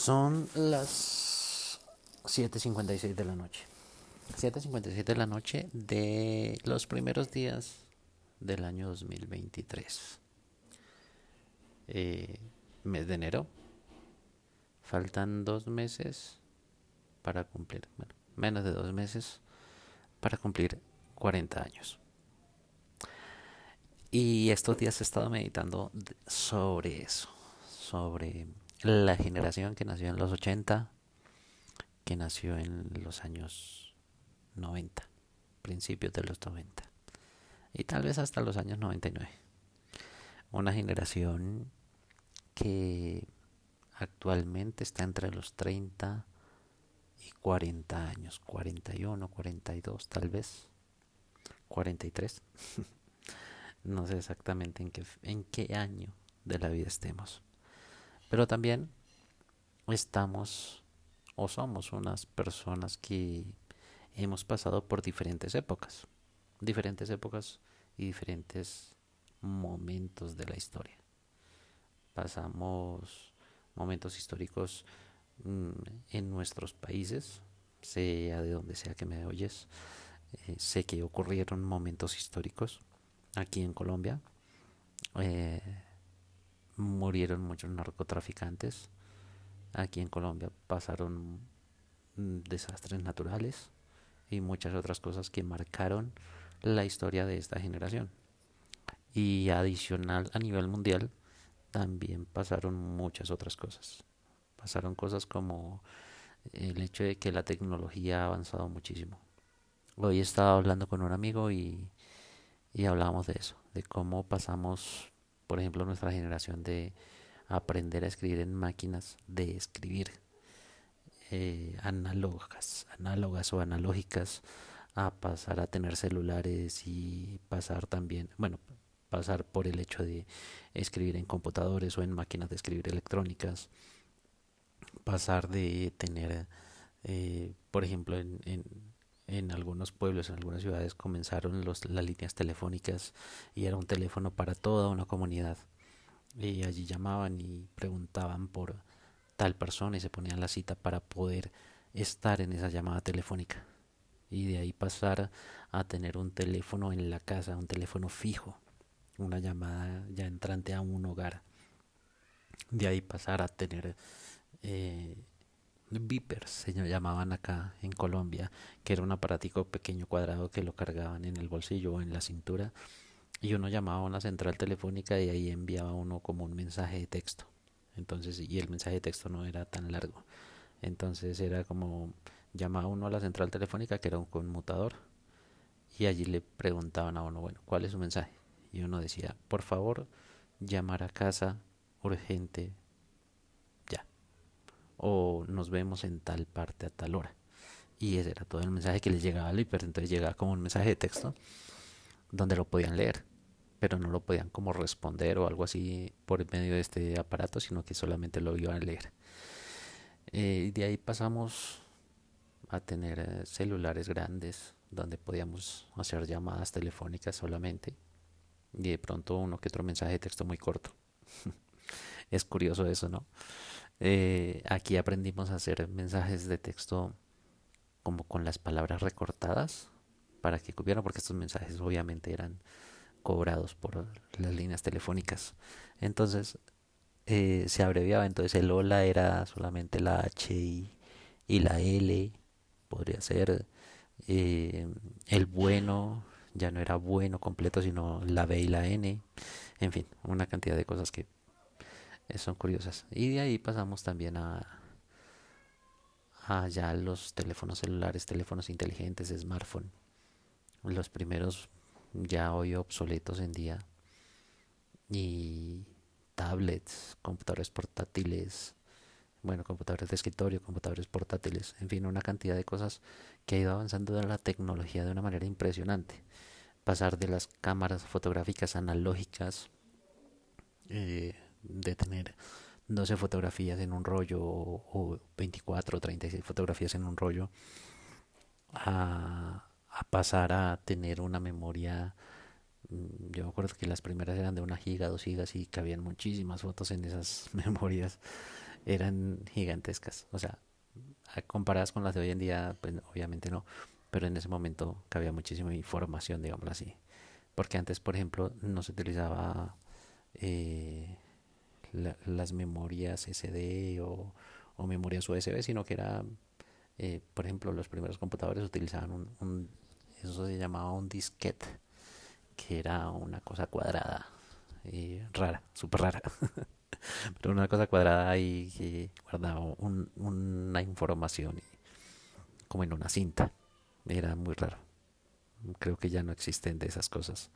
Son las 7.56 de la noche. 7.56 de la noche de los primeros días del año 2023. Eh, mes de enero. Faltan dos meses para cumplir, bueno, menos de dos meses para cumplir 40 años. Y estos días he estado meditando sobre eso, sobre la generación que nació en los 80, que nació en los años 90, principios de los 90, y tal vez hasta los años 99. Una generación que actualmente está entre los 30 y 40 años, 41, 42 tal vez, 43. no sé exactamente en qué, en qué año de la vida estemos. Pero también estamos o somos unas personas que hemos pasado por diferentes épocas, diferentes épocas y diferentes momentos de la historia. Pasamos momentos históricos mm, en nuestros países, sea de donde sea que me oyes. Eh, sé que ocurrieron momentos históricos aquí en Colombia. Eh, murieron muchos narcotraficantes. Aquí en Colombia pasaron mm, desastres naturales y muchas otras cosas que marcaron la historia de esta generación. Y adicional a nivel mundial también pasaron muchas otras cosas. Pasaron cosas como el hecho de que la tecnología ha avanzado muchísimo. Hoy estaba hablando con un amigo y, y hablábamos de eso, de cómo pasamos por ejemplo, nuestra generación de aprender a escribir en máquinas de escribir eh, análogas, o analógicas a pasar a tener celulares y pasar también, bueno, pasar por el hecho de escribir en computadores o en máquinas de escribir electrónicas, pasar de tener, eh, por ejemplo, en, en en algunos pueblos, en algunas ciudades comenzaron los, las líneas telefónicas y era un teléfono para toda una comunidad. Y allí llamaban y preguntaban por tal persona y se ponían la cita para poder estar en esa llamada telefónica. Y de ahí pasar a tener un teléfono en la casa, un teléfono fijo, una llamada ya entrante a un hogar. De ahí pasar a tener eh, beepers se llamaban acá en Colombia, que era un aparatico pequeño cuadrado que lo cargaban en el bolsillo o en la cintura y uno llamaba a una central telefónica y ahí enviaba uno como un mensaje de texto. Entonces, y el mensaje de texto no era tan largo. Entonces era como llamaba uno a la central telefónica que era un conmutador y allí le preguntaban a uno, bueno, ¿cuál es su mensaje? Y uno decía, por favor, llamar a casa urgente o nos vemos en tal parte a tal hora. Y ese era todo el mensaje que les llegaba al hiper. Entonces llegaba como un mensaje de texto donde lo podían leer, pero no lo podían como responder o algo así por medio de este aparato, sino que solamente lo iban a leer. Eh, de ahí pasamos a tener eh, celulares grandes donde podíamos hacer llamadas telefónicas solamente y de pronto uno que otro mensaje de texto muy corto. es curioso eso, ¿no? Eh, aquí aprendimos a hacer mensajes de texto como con las palabras recortadas para que cupieran, porque estos mensajes obviamente eran cobrados por las líneas telefónicas. Entonces eh, se abreviaba, entonces el hola era solamente la H y, la L, podría ser eh, el bueno, ya no era bueno completo, sino la B y la N, en fin, una cantidad de cosas que son curiosas. Y de ahí pasamos también a, a ya los teléfonos celulares, teléfonos inteligentes, smartphone. Los primeros ya hoy obsoletos en día. Y tablets, computadores portátiles, bueno, computadores de escritorio, computadores portátiles, en fin, una cantidad de cosas que ha ido avanzando en la tecnología de una manera impresionante. Pasar de las cámaras fotográficas analógicas, eh, de tener 12 fotografías en un rollo o, 24 o 36 fotografías en un rollo a, pasar a tener una memoria mm, yo me acuerdo que las primeras eran de una giga, dos gigas y cabían muchísimas fotos en esas memorias eran gigantescas. O sea, comparadas con las de hoy en día, pues obviamente no, pero en ese momento cabía muchísima información, digámoslo así. Porque antes, por ejemplo, no se utilizaba eh, las memorias SD o, memorias USB, sino que era, eh, por ejemplo, los primeros computadores utilizaban un, eso se llamaba un disquete, que era una cosa cuadrada, y rara, súper rara. pero una cosa cuadrada y que guardaba una información como en una cinta. Era muy raro. Creo que ya no existen de esas cosas.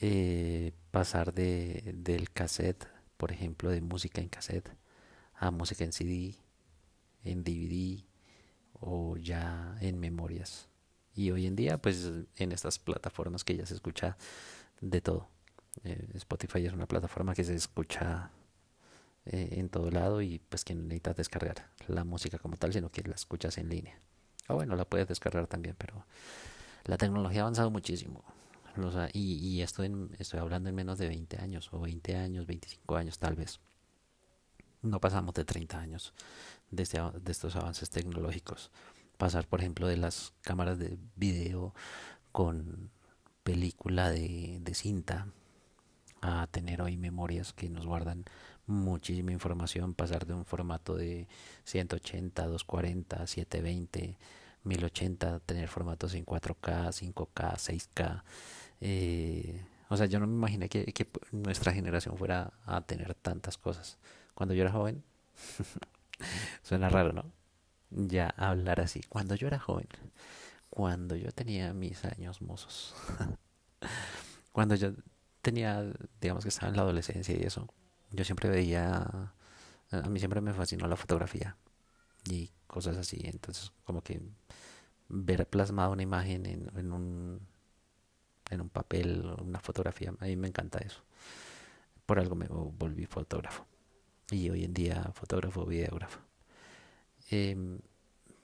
Eh, pasar de, del cassette, por ejemplo, de música en cassette a música en CD, en DVD o ya en memorias. Y hoy en día, pues en estas plataformas que ya se escucha de todo. Eh, Spotify es una plataforma que se escucha eh, en todo lado y pues que no necesitas descargar la música como tal, sino que la escuchas en línea. O bueno, la puedes descargar también, pero la tecnología ha avanzado muchísimo. Y, y esto estoy hablando en menos de 20 años, o 20 años, 25 años tal vez. No pasamos de 30 años de, este de estos avances tecnológicos. Pasar, por ejemplo, de las cámaras de video con película de, de cinta a tener hoy memorias que nos guardan muchísima información, pasar de un formato de 180, 240, 720, 1080, tener formatos en 4K, 5K, 6K. O sea, yo no me imaginé que, nuestra generación fuera a tener tantas cosas. Cuando yo era joven, suena raro, ¿no? Ya hablar así. Cuando yo era joven, cuando yo tenía mis años mozos, cuando yo tenía, digamos que estaba en la adolescencia y eso, yo siempre veía, a mí siempre me fascinó la fotografía y cosas así, entonces como que ver plasmado una imagen en, en un en un papel, una fotografía, a mí me encanta eso. Por algo me volví fotógrafo y hoy en día fotógrafo, videógrafo. Eh,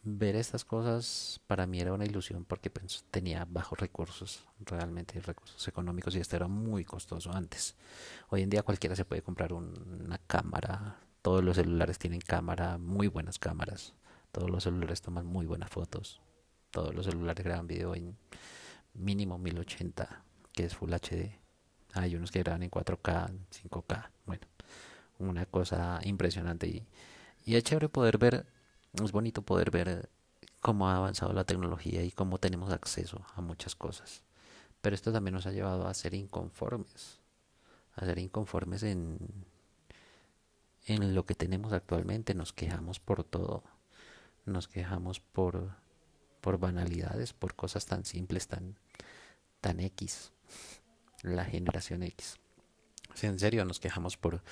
ver estas cosas para mí era una ilusión porque pues, tenía bajos recursos, realmente recursos económicos y esto era muy costoso antes. Hoy en día cualquiera se puede comprar una cámara, todos los celulares tienen cámara, muy buenas cámaras, todos los celulares toman muy buenas fotos, todos los celulares graban video en mínimo 1080, que es Full HD. Hay unos que graban en 4K, 5K, bueno, una cosa impresionante y, y es chévere poder ver es bonito poder ver cómo ha avanzado la tecnología y cómo tenemos acceso a muchas cosas. Pero esto también nos ha llevado a ser inconformes, a ser inconformes en, en lo que tenemos actualmente. Nos quejamos por todo, nos quejamos por, por banalidades, por cosas tan simples, tan, tan X, la generación X. en serio, nos quejamos por,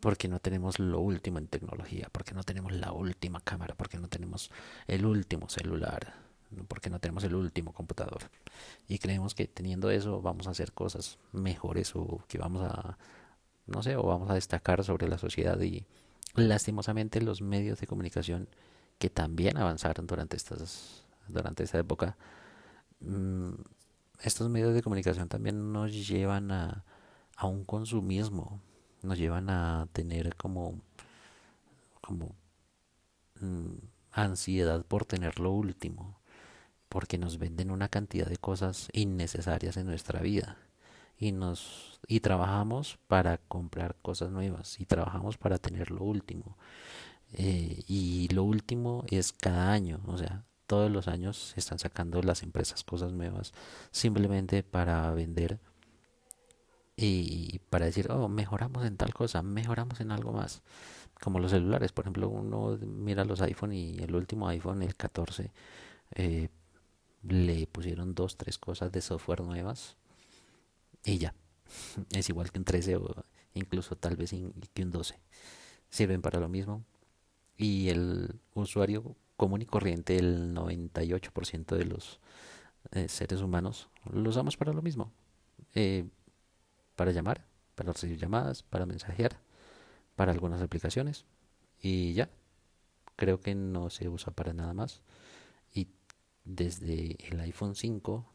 porque no tenemos lo último en tecnología, porque no tenemos la última cámara, porque no tenemos el último celular, porque no tenemos el último computador. Y creemos que teniendo eso vamos a hacer cosas mejores o que vamos a, no sé, o vamos a destacar sobre la sociedad y lastimosamente los medios de comunicación que también avanzaron durante estas durante esta época mm, estos medios de comunicación también nos llevan a, a un consumismo nos llevan a tener como, como mm, ansiedad por tener lo último, porque nos venden una cantidad de cosas innecesarias en nuestra vida. Y nos y trabajamos para comprar cosas nuevas y trabajamos para tener lo último. Eh, y lo último es cada año o sea todos los años están sacando las empresas cosas nuevas simplemente para vender y para decir, oh, mejoramos en tal cosa, mejoramos en algo más. Como los celulares, por ejemplo, uno mira los iPhone y el último iPhone, el 14, eh, le pusieron dos, tres cosas de software nuevas y ya. Es igual que un 13 o incluso tal vez que un 12. Sirven para lo mismo. Y el usuario común y corriente, el 98% de los eh, seres humanos, lo usamos para lo mismo. Eh, para llamar, para recibir llamadas, para mensajear, para algunas aplicaciones y ya. Creo que no se usa para nada más. Y desde el iPhone 5,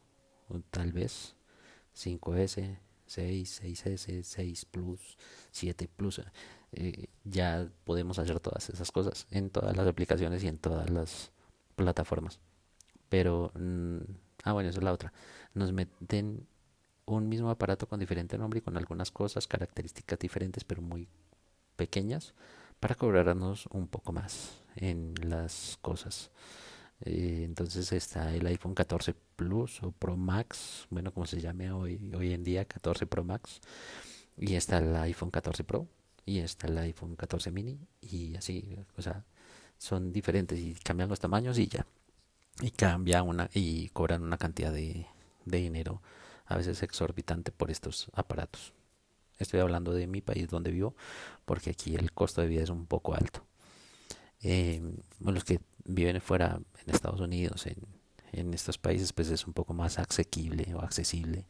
o tal vez 5S, 6, 6S, 6 Plus, 7 Plus. Eh, ya podemos hacer todas esas cosas en todas las aplicaciones y en todas las plataformas. Pero, mm, ah, bueno, esa es la otra. Nos meten un mismo aparato con diferente nombre y con algunas cosas, características diferentes, pero muy pequeñas, para cobrarnos un poco más en las cosas. Eh, entonces está el iPhone 14 Plus o Pro Max, bueno, como se llame hoy, hoy en día, 14 Pro Max. Y está el iPhone 14 Pro y está el iPhone 14 mini y así, o sea, son diferentes y cambian los tamaños y ya. Y cambia una y cobran una cantidad de, de dinero a veces exorbitante por estos aparatos. Estoy hablando de mi país donde vivo porque aquí el costo de vida es un poco alto. Eh, los que viven fuera en Estados Unidos, en, en estos países, pues es un poco más asequible o accesible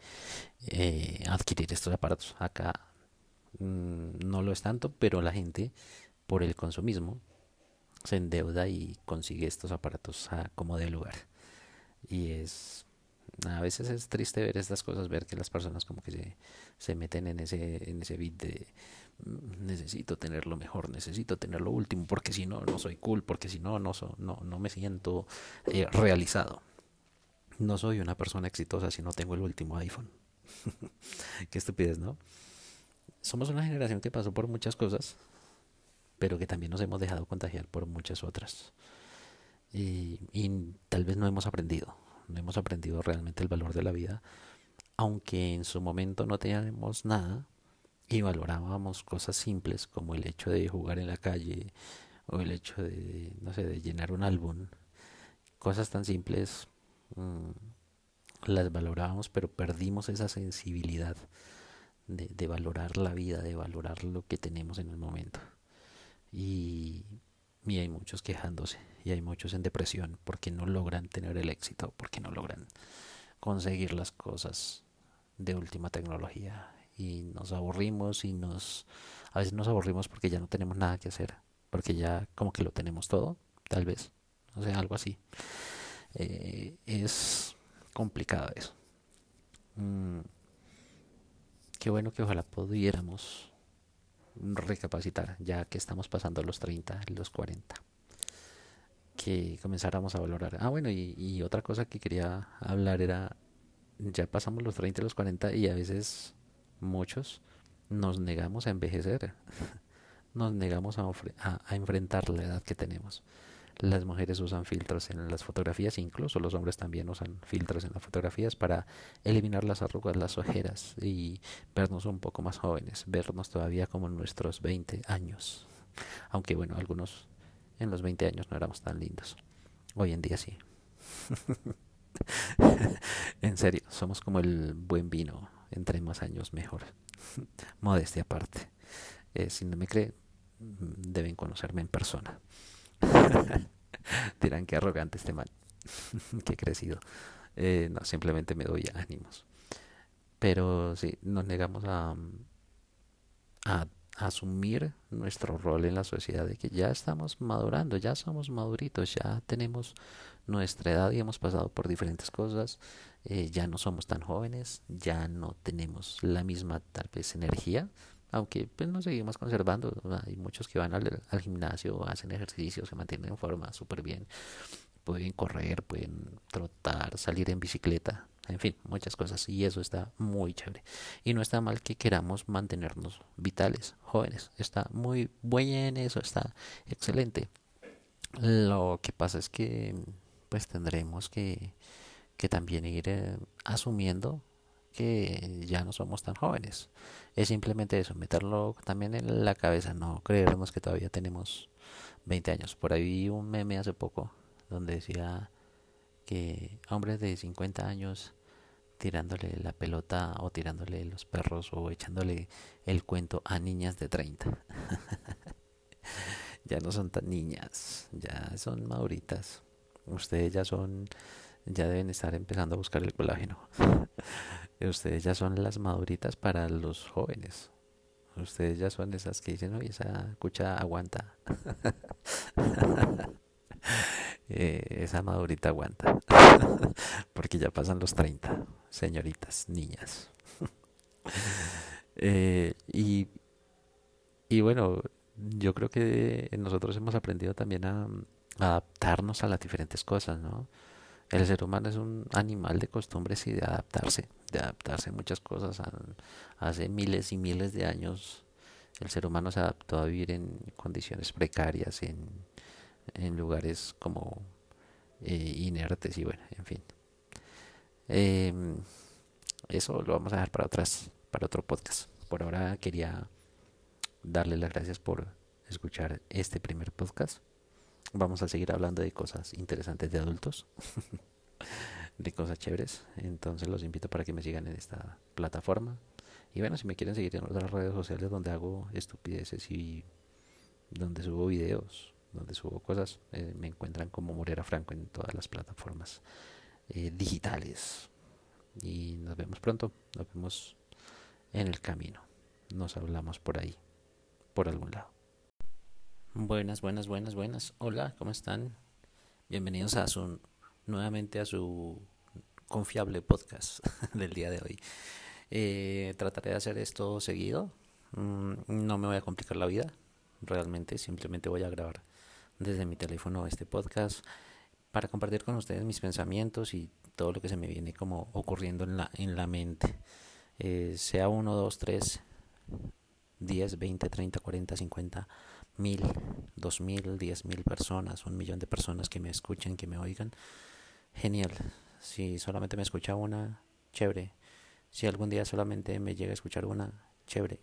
eh, adquirir estos aparatos. Acá Mm, no lo es tanto, pero la gente por el consumismo se endeuda y consigue estos aparatos a como de lugar. Y es a veces es triste ver estas cosas, ver que las personas como que se, se meten en ese en ese beat de mm, necesito tener lo mejor, necesito tener lo último, porque si no no soy cool, porque si no no no no me siento eh, realizado. No soy una persona exitosa si no tengo el último iPhone. Qué estupidez, ¿no? somos una generación que pasó por muchas cosas, pero que también nos hemos dejado contagiar por muchas otras. Y, tal vez no hemos aprendido, no hemos aprendido realmente el valor de la vida, aunque en su momento no teníamos nada y valorábamos cosas simples como el hecho de jugar en la calle o el hecho de, no sé, de llenar un álbum. Cosas tan simples mm, las valorábamos, pero perdimos esa sensibilidad de, valorar la vida, de valorar lo que tenemos en el momento. Y, y hay muchos quejándose y hay muchos en depresión porque no logran tener el éxito, porque no logran conseguir las cosas de última tecnología. Y nos aburrimos y nos a veces nos aburrimos porque ya no tenemos nada que hacer porque ya como que lo tenemos todo tal vez. O sea algo así. Eh, es complicado eso. Mm, Qué bueno que ojalá pudiéramos recapacitar, ya que estamos pasando los 30 y los 40. Que comenzáramos a valorar. Ah, bueno, y, otra cosa que quería hablar era, ya pasamos los 30 y los 40 y a veces muchos nos negamos a envejecer, nos negamos a, a enfrentar la edad que tenemos las mujeres usan filtros en las fotografías, incluso los hombres también usan filtros en las fotografías para eliminar las arrugas, las ojeras y vernos un poco más jóvenes, vernos todavía como en nuestros 20 años. Aunque bueno, algunos en los 20 años no éramos tan lindos. Hoy en día sí. en serio, somos como el buen vino, entre más años mejor. Modestia aparte. Eh, si no me cree, deben conocerme en persona. Dirán que arrogante este man, que crecido. Eh, no, simplemente me doy ánimos. Pero sí, nos negamos a, a, asumir nuestro rol en la sociedad de que ya estamos madurando, ya somos maduritos, ya tenemos nuestra edad y hemos pasado por diferentes cosas, eh, ya no somos tan jóvenes, ya no tenemos la misma tal vez energía aunque pues nos seguimos conservando. Hay muchos que van al, gimnasio, hacen ejercicio, se mantienen en forma súper bien. Pueden correr, pueden trotar, salir en bicicleta, en fin, muchas cosas. Y eso está muy chévere. Y no está mal que queramos mantenernos vitales, jóvenes. Está muy bien eso, está excelente. Lo que pasa es que pues tendremos que, que también ir eh, asumiendo que ya no somos tan jóvenes. Es simplemente eso, meterlo también en la cabeza, no creernos que todavía tenemos 20 años. Por ahí vi un meme hace poco donde decía que hombres de 50 años tirándole la pelota o tirándole los perros o echándole el cuento a niñas de 30. ya no son tan niñas, ya son maduritas. Ustedes ya son, ya deben estar empezando a buscar el colágeno. Ustedes ya son las maduritas para los jóvenes. Ustedes ya son esas que dicen, oye, esa cucha aguanta. Eh, esa madurita aguanta. Porque ya pasan los 30, señoritas, niñas. Eh, y, y bueno, yo creo que nosotros hemos aprendido también a, adaptarnos a las diferentes cosas, ¿no? El ser humano es un animal de costumbres y de adaptarse, de adaptarse a muchas cosas. Hace miles y miles de años el ser humano se adaptó a vivir en condiciones precarias, en, en lugares como eh, inertes y bueno, en fin. Em, eso lo vamos a dejar para otras, para otro podcast. Por ahora quería darle las gracias por escuchar este primer podcast. Vamos a seguir hablando de cosas interesantes de adultos, de cosas chéveres. Entonces los invito para que me sigan en esta plataforma. Y bueno, si me quieren seguir en otras redes sociales donde hago estupideces y donde subo videos, donde subo cosas, eh, me encuentran como Morera Franco en todas las plataformas eh, digitales. Y nos vemos pronto, nos vemos en el camino. Nos hablamos por ahí, por algún lado. Buenas, buenas, buenas, buenas. Hola, ¿cómo están? Bienvenidos a su nuevamente a su confiable podcast del día de hoy. Eh, trataré de hacer esto seguido. Mm, no me voy a complicar la vida. Realmente simplemente voy a grabar desde mi teléfono este podcast para compartir con ustedes mis pensamientos y todo lo que se me viene como ocurriendo en la, en la mente. Eh, sea uno, dos, tres, diez, veinte, treinta, cuarenta, cincuenta, mil, dos mil, diez mil personas, un millón de personas que me escuchen, que me oigan. Genial. Si solamente me escucha una, chévere. Si algún día solamente me llega a escuchar una, chévere.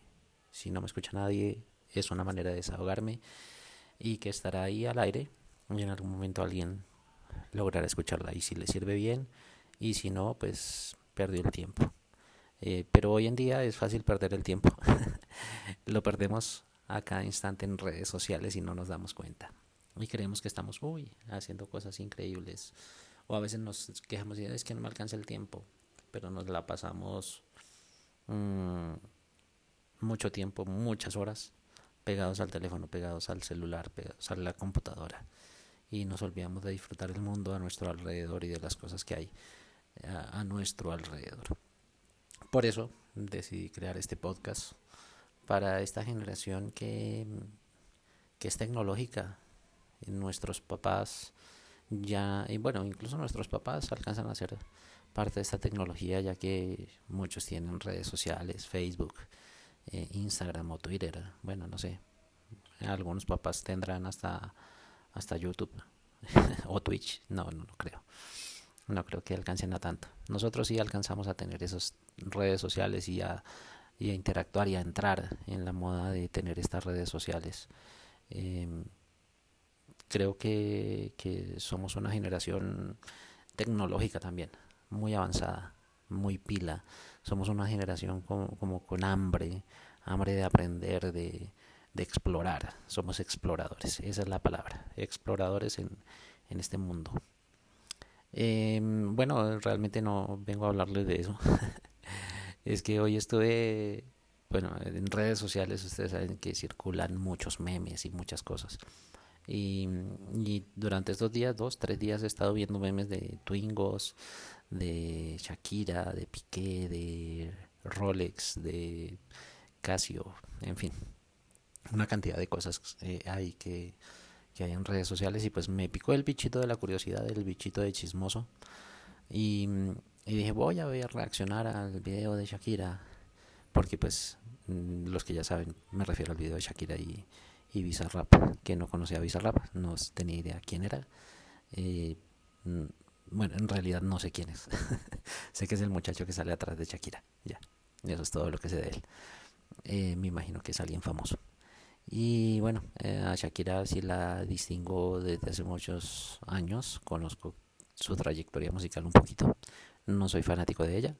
Si no me escucha nadie, es una manera de desahogarme y que estará ahí al aire y en algún momento alguien logrará escucharla y si le sirve bien y si no pues perdió el tiempo eh, pero hoy en día es fácil perder el tiempo lo perdemos a cada instante en redes sociales y no nos damos cuenta y creemos que estamos uy haciendo cosas increíbles o a veces nos quejamos y es que no me alcanza el tiempo pero nos la pasamos mmm, mucho tiempo muchas horas pegados al teléfono, pegados al celular, pegados a la computadora. Y nos olvidamos de disfrutar el mundo a nuestro alrededor y de las cosas que hay a, nuestro alrededor. Por eso decidí crear este podcast para esta generación que, que es tecnológica. Nuestros papás ya, y bueno, incluso nuestros papás alcanzan a ser parte de esta tecnología ya que muchos tienen redes sociales, Facebook, eh, Instagram o Twitter, bueno, no sé. Algunos papás tendrán hasta, hasta YouTube o Twitch, no, no, no creo. No creo que alcancen a tanto. Nosotros sí alcanzamos a tener esas redes sociales y a, interactuar y a entrar en la moda de tener estas redes sociales. Em, creo que somos una generación tecnológica también, muy avanzada, muy pila somos una generación como, con hambre, hambre de aprender, de, explorar. Somos exploradores, esa es la palabra, exploradores en, este mundo. Em, bueno, realmente no vengo a hablarles de eso. es que hoy estuve, bueno, en redes sociales ustedes saben que circulan muchos memes y muchas cosas. Y, y, durante estos días, dos, tres días, he estado viendo memes de Twingos, de Shakira, de Piqué, de Rolex, de Casio, en fin, una cantidad de cosas eh, hay que, que hay en redes sociales y pues me picó el bichito de la curiosidad, el bichito de chismoso y, y dije voy a reaccionar al video de Shakira porque pues mm, los que ya saben me refiero al video de Shakira y, y Bizarrap que no conocía a Bizarrap no tenía idea quién era eh, mm, bueno, en realidad no sé quién es. sé que es el muchacho que sale atrás de Shakira. Ya. Eso es todo lo que sé de él. Eh, me imagino que es alguien famoso. Y bueno, eh, a Shakira sí la distingo desde hace muchos años. Conozco su trayectoria musical un poquito. No soy fanático de ella.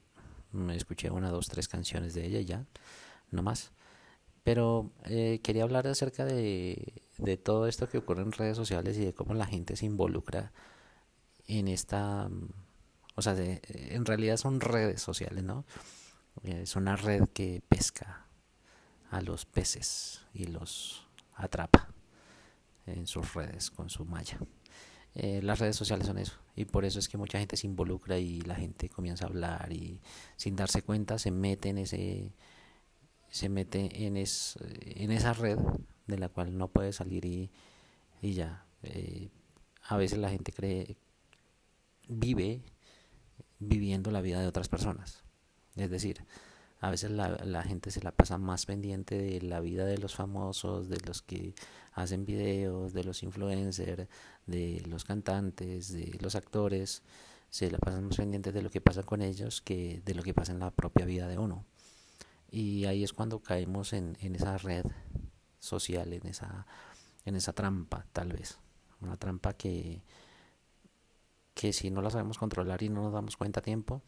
Me escuché una, dos, tres canciones de ella ya. No más. Pero eh, quería hablar acerca de, de todo esto que ocurre en redes sociales y de cómo la gente se involucra en esta, o sea, en realidad son redes sociales, ¿no? Es una red que pesca a los peces y los atrapa en sus redes con su malla. eh, las redes sociales son eso. Y por eso es que mucha gente se involucra y la gente comienza a hablar y sin darse cuenta se mete en ese se mete en, es, en esa red de la cual no puede salir y, y ya. Eh, a veces la gente cree, vive viviendo la vida de otras personas. Es decir, a veces la, la, gente se la pasa más pendiente de la vida de los famosos, de los que hacen videos, de los influencers, de los cantantes, de los actores. Se la pasan más pendientes de lo que pasa con ellos que de lo que pasa en la propia vida de uno. Y ahí es cuando caemos en, en esa red social, en esa, en esa trampa, tal vez. Una trampa que, que si no la sabemos controlar y no nos damos cuenta a tiempo,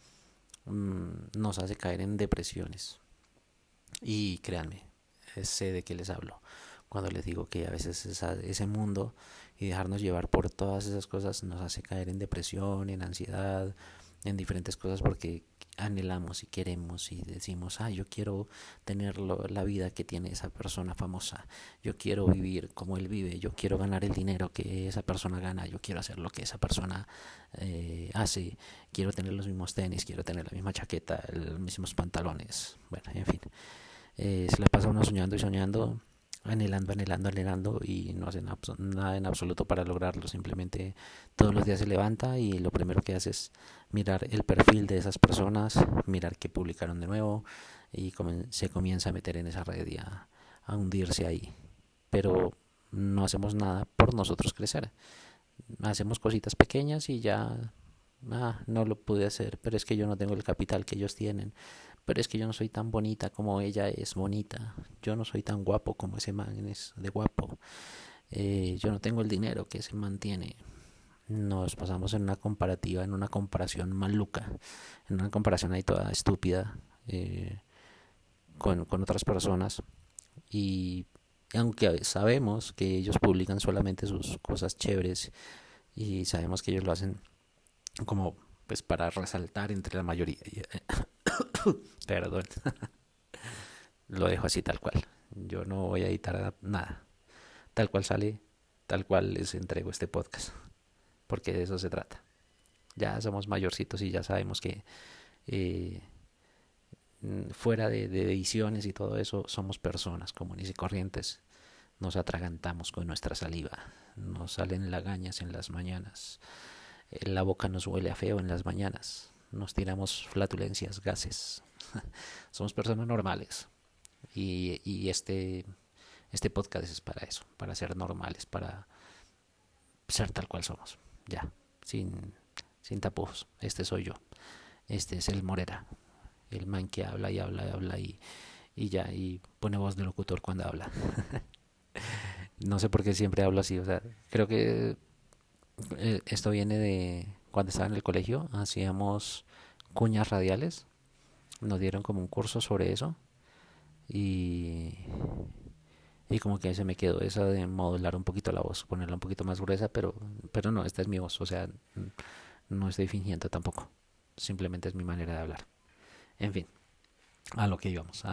nos hace caer en depresiones. Y créanme, sé de qué les hablo. Cuando les digo que a veces ese mundo y dejarnos llevar por todas esas cosas nos hace caer en depresión, en ansiedad, en diferentes cosas porque anhelamos y queremos y decimos, ah, yo quiero tener la vida que tiene esa persona famosa, yo quiero vivir como él vive, yo quiero ganar el dinero que esa persona gana, yo quiero hacer lo que esa persona eh, hace, quiero tener los mismos tenis, quiero tener la misma chaqueta, los mismos pantalones, bueno, en fin, eh, se la pasa uno soñando y soñando anhelando, anhelando, anhelando y no hace nada en absoluto para lograrlo. Simplemente todos los días se levanta y lo primero que hace es mirar el perfil de esas personas, mirar qué publicaron de nuevo y se comienza a meter en esa red y a, hundirse ahí. Pero no hacemos nada por nosotros crecer. Hacemos cositas pequeñas y ya ah, no lo pude hacer, pero es que yo no tengo el capital que ellos tienen pero es que yo no soy tan bonita como ella es bonita, yo no soy tan guapo como ese man es de guapo, eh, yo no tengo el dinero que ese man tiene. Nos pasamos en una comparativa, en una comparación maluca, en una comparación ahí toda estúpida eh, con, con otras personas. Y aunque sabemos que ellos publican solamente sus cosas chéveres y sabemos que ellos lo hacen como pues para resaltar entre la mayoría Perdón. Lo dejo así tal cual. Yo no voy a editar nada. Tal cual sale, tal cual les entrego este podcast. Porque de eso se trata. Ya somos mayorcitos y ya sabemos que eh, fuera de, de, ediciones y todo eso, somos personas comunes y corrientes. Nos atragantamos con nuestra saliva. Nos salen lagañas en las mañanas. La boca nos huele a feo en las mañanas nos tiramos flatulencias, gases. Somos personas normales. Y, y, este, este podcast es para eso, para ser normales, para ser tal cual somos. Ya, sin, sin tapujos. Este soy yo. Este es el Morera. El man que habla y habla y habla y, y ya, y pone voz de locutor cuando habla. no sé por qué siempre hablo así. O sea, creo que eh, esto viene de cuando estaba en el colegio, hacíamos cuñas radiales. Nos dieron como un curso sobre eso. Y, y como que se me quedó esa de modular un poquito la voz, ponerla un poquito más gruesa, pero, pero no, esta es mi voz, o sea, no estoy fingiendo tampoco. Simplemente es mi manera de hablar. En fin, a lo que íbamos,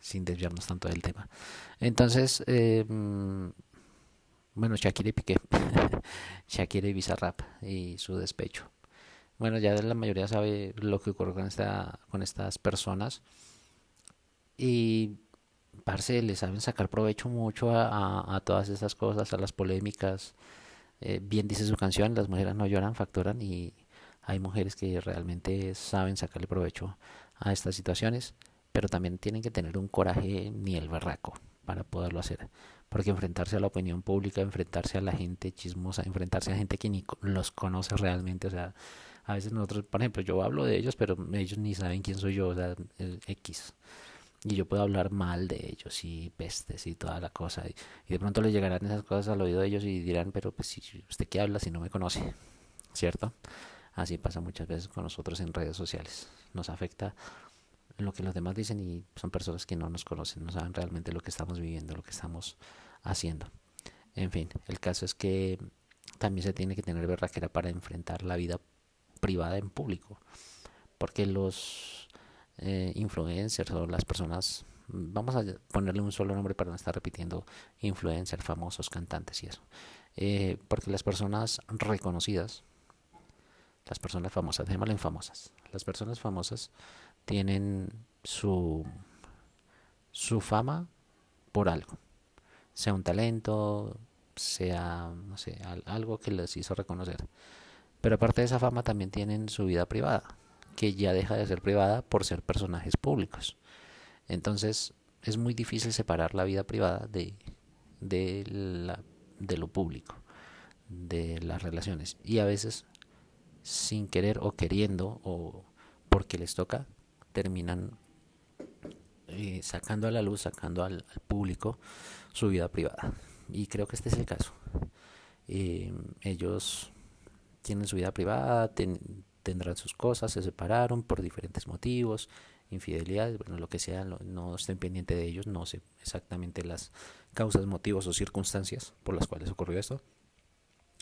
sin desviarnos tanto del tema. Entonces, eh, bueno, Shakira y Piqué, Shakira y Bizarrap y su despecho. Bueno, ya la mayoría sabe lo que ocurre con, esta, con estas personas. Y, parce, le saben sacar provecho mucho a, todas esas cosas, a las polémicas. Eh, bien dice su canción, las mujeres no lloran, facturan y hay mujeres que realmente saben sacarle provecho a estas situaciones, pero también tienen que tener un coraje ni el berraco para poderlo hacer porque enfrentarse a la opinión pública, enfrentarse a la gente chismosa, enfrentarse a gente que ni los conoce realmente, o sea, a veces nosotros, por ejemplo, yo hablo de ellos, pero ellos ni saben quién soy yo, o sea, el X. Y yo puedo hablar mal de ellos y pestes y toda la cosa. Y, de pronto les llegarán esas cosas al oído de ellos y dirán, pero pues si usted qué habla si no me conoce, ¿cierto? Así pasa muchas veces con nosotros en redes sociales. Nos afecta lo que los demás dicen y son personas que no nos conocen, no saben realmente lo que estamos viviendo, lo que estamos haciendo. En fin, el caso es que también se tiene que tener berraquera para enfrentar la vida privada en público, porque los eh, influencers o las personas, vamos a ponerle un solo nombre para no estar repitiendo influencers, famosos, cantantes y eso. Eh, porque las personas reconocidas, las personas famosas, dejémoslo en famosas, las personas famosas tienen su, su fama por algo, sea un talento, sea, no sé, algo que les hizo reconocer. Pero aparte de esa fama también tienen su vida privada, que ya deja de ser privada por ser personajes públicos. Entonces es muy difícil separar la vida privada de, de, la, de lo público, de las relaciones. Y a veces, sin querer o queriendo o porque les toca, terminan eh, sacando a la luz, sacando al, público su vida privada. Y creo que este es el caso. Eh, ellos tienen su vida privada, tendrán sus cosas, se separaron por diferentes motivos, infidelidades, bueno, lo que sea, no, estoy pendiente de ellos, no sé exactamente las causas, motivos o circunstancias por las cuales ocurrió esto.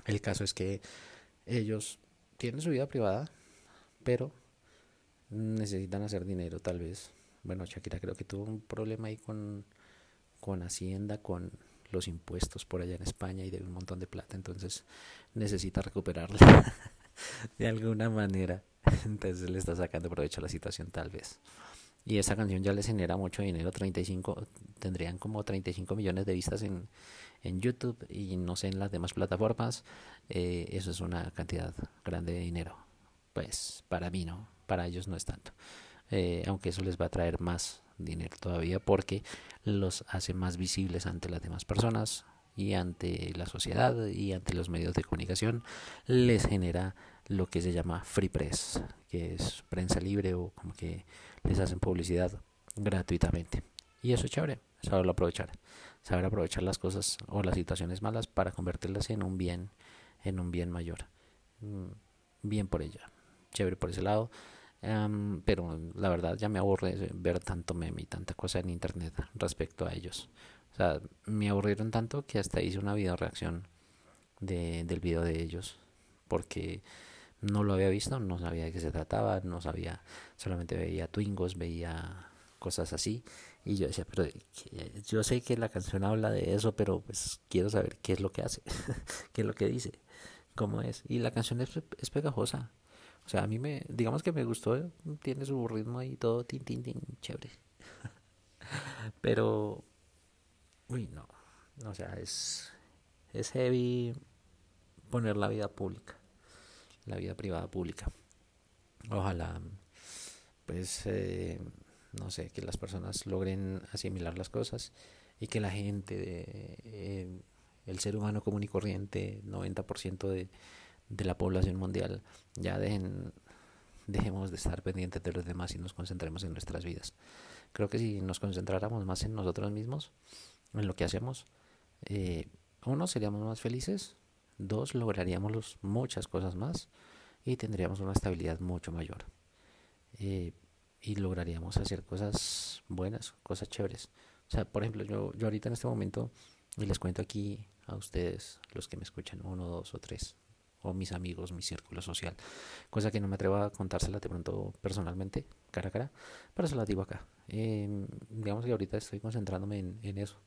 El caso es que ellos tienen su vida privada, pero necesitan hacer dinero tal vez. Bueno, Shakira creo que tuvo un problema ahí con, con Hacienda, con los impuestos por allá en España y debe un montón de plata, entonces necesita recuperarla de alguna manera. Entonces le está sacando provecho a la situación tal vez. Y esa canción ya les genera mucho dinero, 35, tendrían como 35 millones de vistas en, en YouTube y no sé en las demás plataformas. Eh, eso es una cantidad grande de dinero. Pues para mí no, para ellos no es tanto. Eh, aunque eso les va a traer más dinero todavía porque los hace más visibles ante las demás personas y ante la sociedad y ante los medios de comunicación. Les genera lo que se llama free press que es prensa libre o como que les hacen publicidad gratuitamente. Y eso es chévere saberlo aprovechar. Saber aprovechar las cosas o las situaciones malas para convertirlas en un bien en un bien mayor. Mm, bien por ella. Chévere por ese lado pero la verdad ya me aburre ver tanto meme y tanta cosa en internet respecto a ellos. O sea, me aburrieron tanto que hasta hice una video reacción de, del video de ellos. Porque no lo había visto, no sabía de qué se trataba, no sabía, solamente veía Twingos, veía cosas así. Y yo decía, pero yo sé que la canción habla de eso, pero pues quiero saber qué es lo que hace, qué es lo que dice, cómo es. Y la canción es, es pegajosa. O sea, a mí me, digamos que me gustó, tiene su ritmo y todo, tin, tin, tin, chévere. Pero, uy, no. O sea, es, es heavy poner la vida pública, la vida privada pública. Ojalá, pues, eh, no sé, que las personas logren asimilar las cosas y que la gente, eh, el ser humano común y corriente, 90% de de la población mundial, ya dejen, dejemos de estar pendientes de los demás y nos concentremos en nuestras vidas. Creo que si nos concentráramos más en nosotros mismos, en lo que hacemos, eh, uno, seríamos más felices, dos, lograríamos muchas cosas más y tendríamos una estabilidad mucho mayor. Eh, y lograríamos hacer cosas buenas, cosas chéveres. O sea, por ejemplo, yo, yo ahorita en este momento, y les cuento aquí a ustedes, los que me escuchan, uno, dos o tres, o mis amigos, mi círculo social. Cosa que no me atrevo a contársela de pronto personalmente, cara a cara, pero se la digo acá. Em, digamos que ahorita estoy concentrándome en, eso,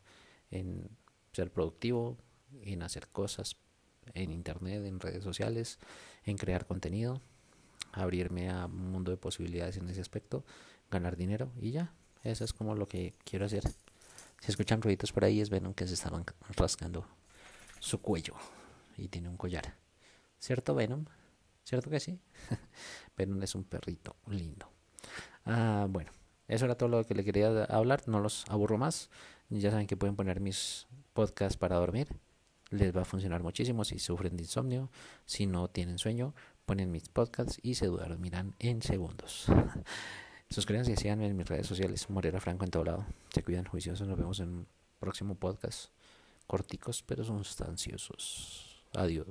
en ser productivo, en hacer cosas en internet, en redes sociales, en crear contenido, abrirme a un mundo de posibilidades en ese aspecto, ganar dinero y ya. Eso es como lo que quiero hacer. Si escuchan ruiditos por ahí es Venom que se estaban rascando su cuello y tiene un collar. ¿Cierto, Venom? ¿Cierto que sí? Venom es un perrito lindo. Ah, bueno, eso era todo lo que le quería hablar. No los aburro más. Ya saben que pueden poner mis podcasts para dormir. Les va a funcionar muchísimo si sufren de insomnio. Si no tienen sueño, ponen mis podcasts y se dormirán en segundos. Suscríbanse y sigan en mis redes sociales. Morera Franco en todo lado. Se cuidan juiciosos. Nos vemos en un próximo podcast. Corticos pero sustanciosos. Adiós.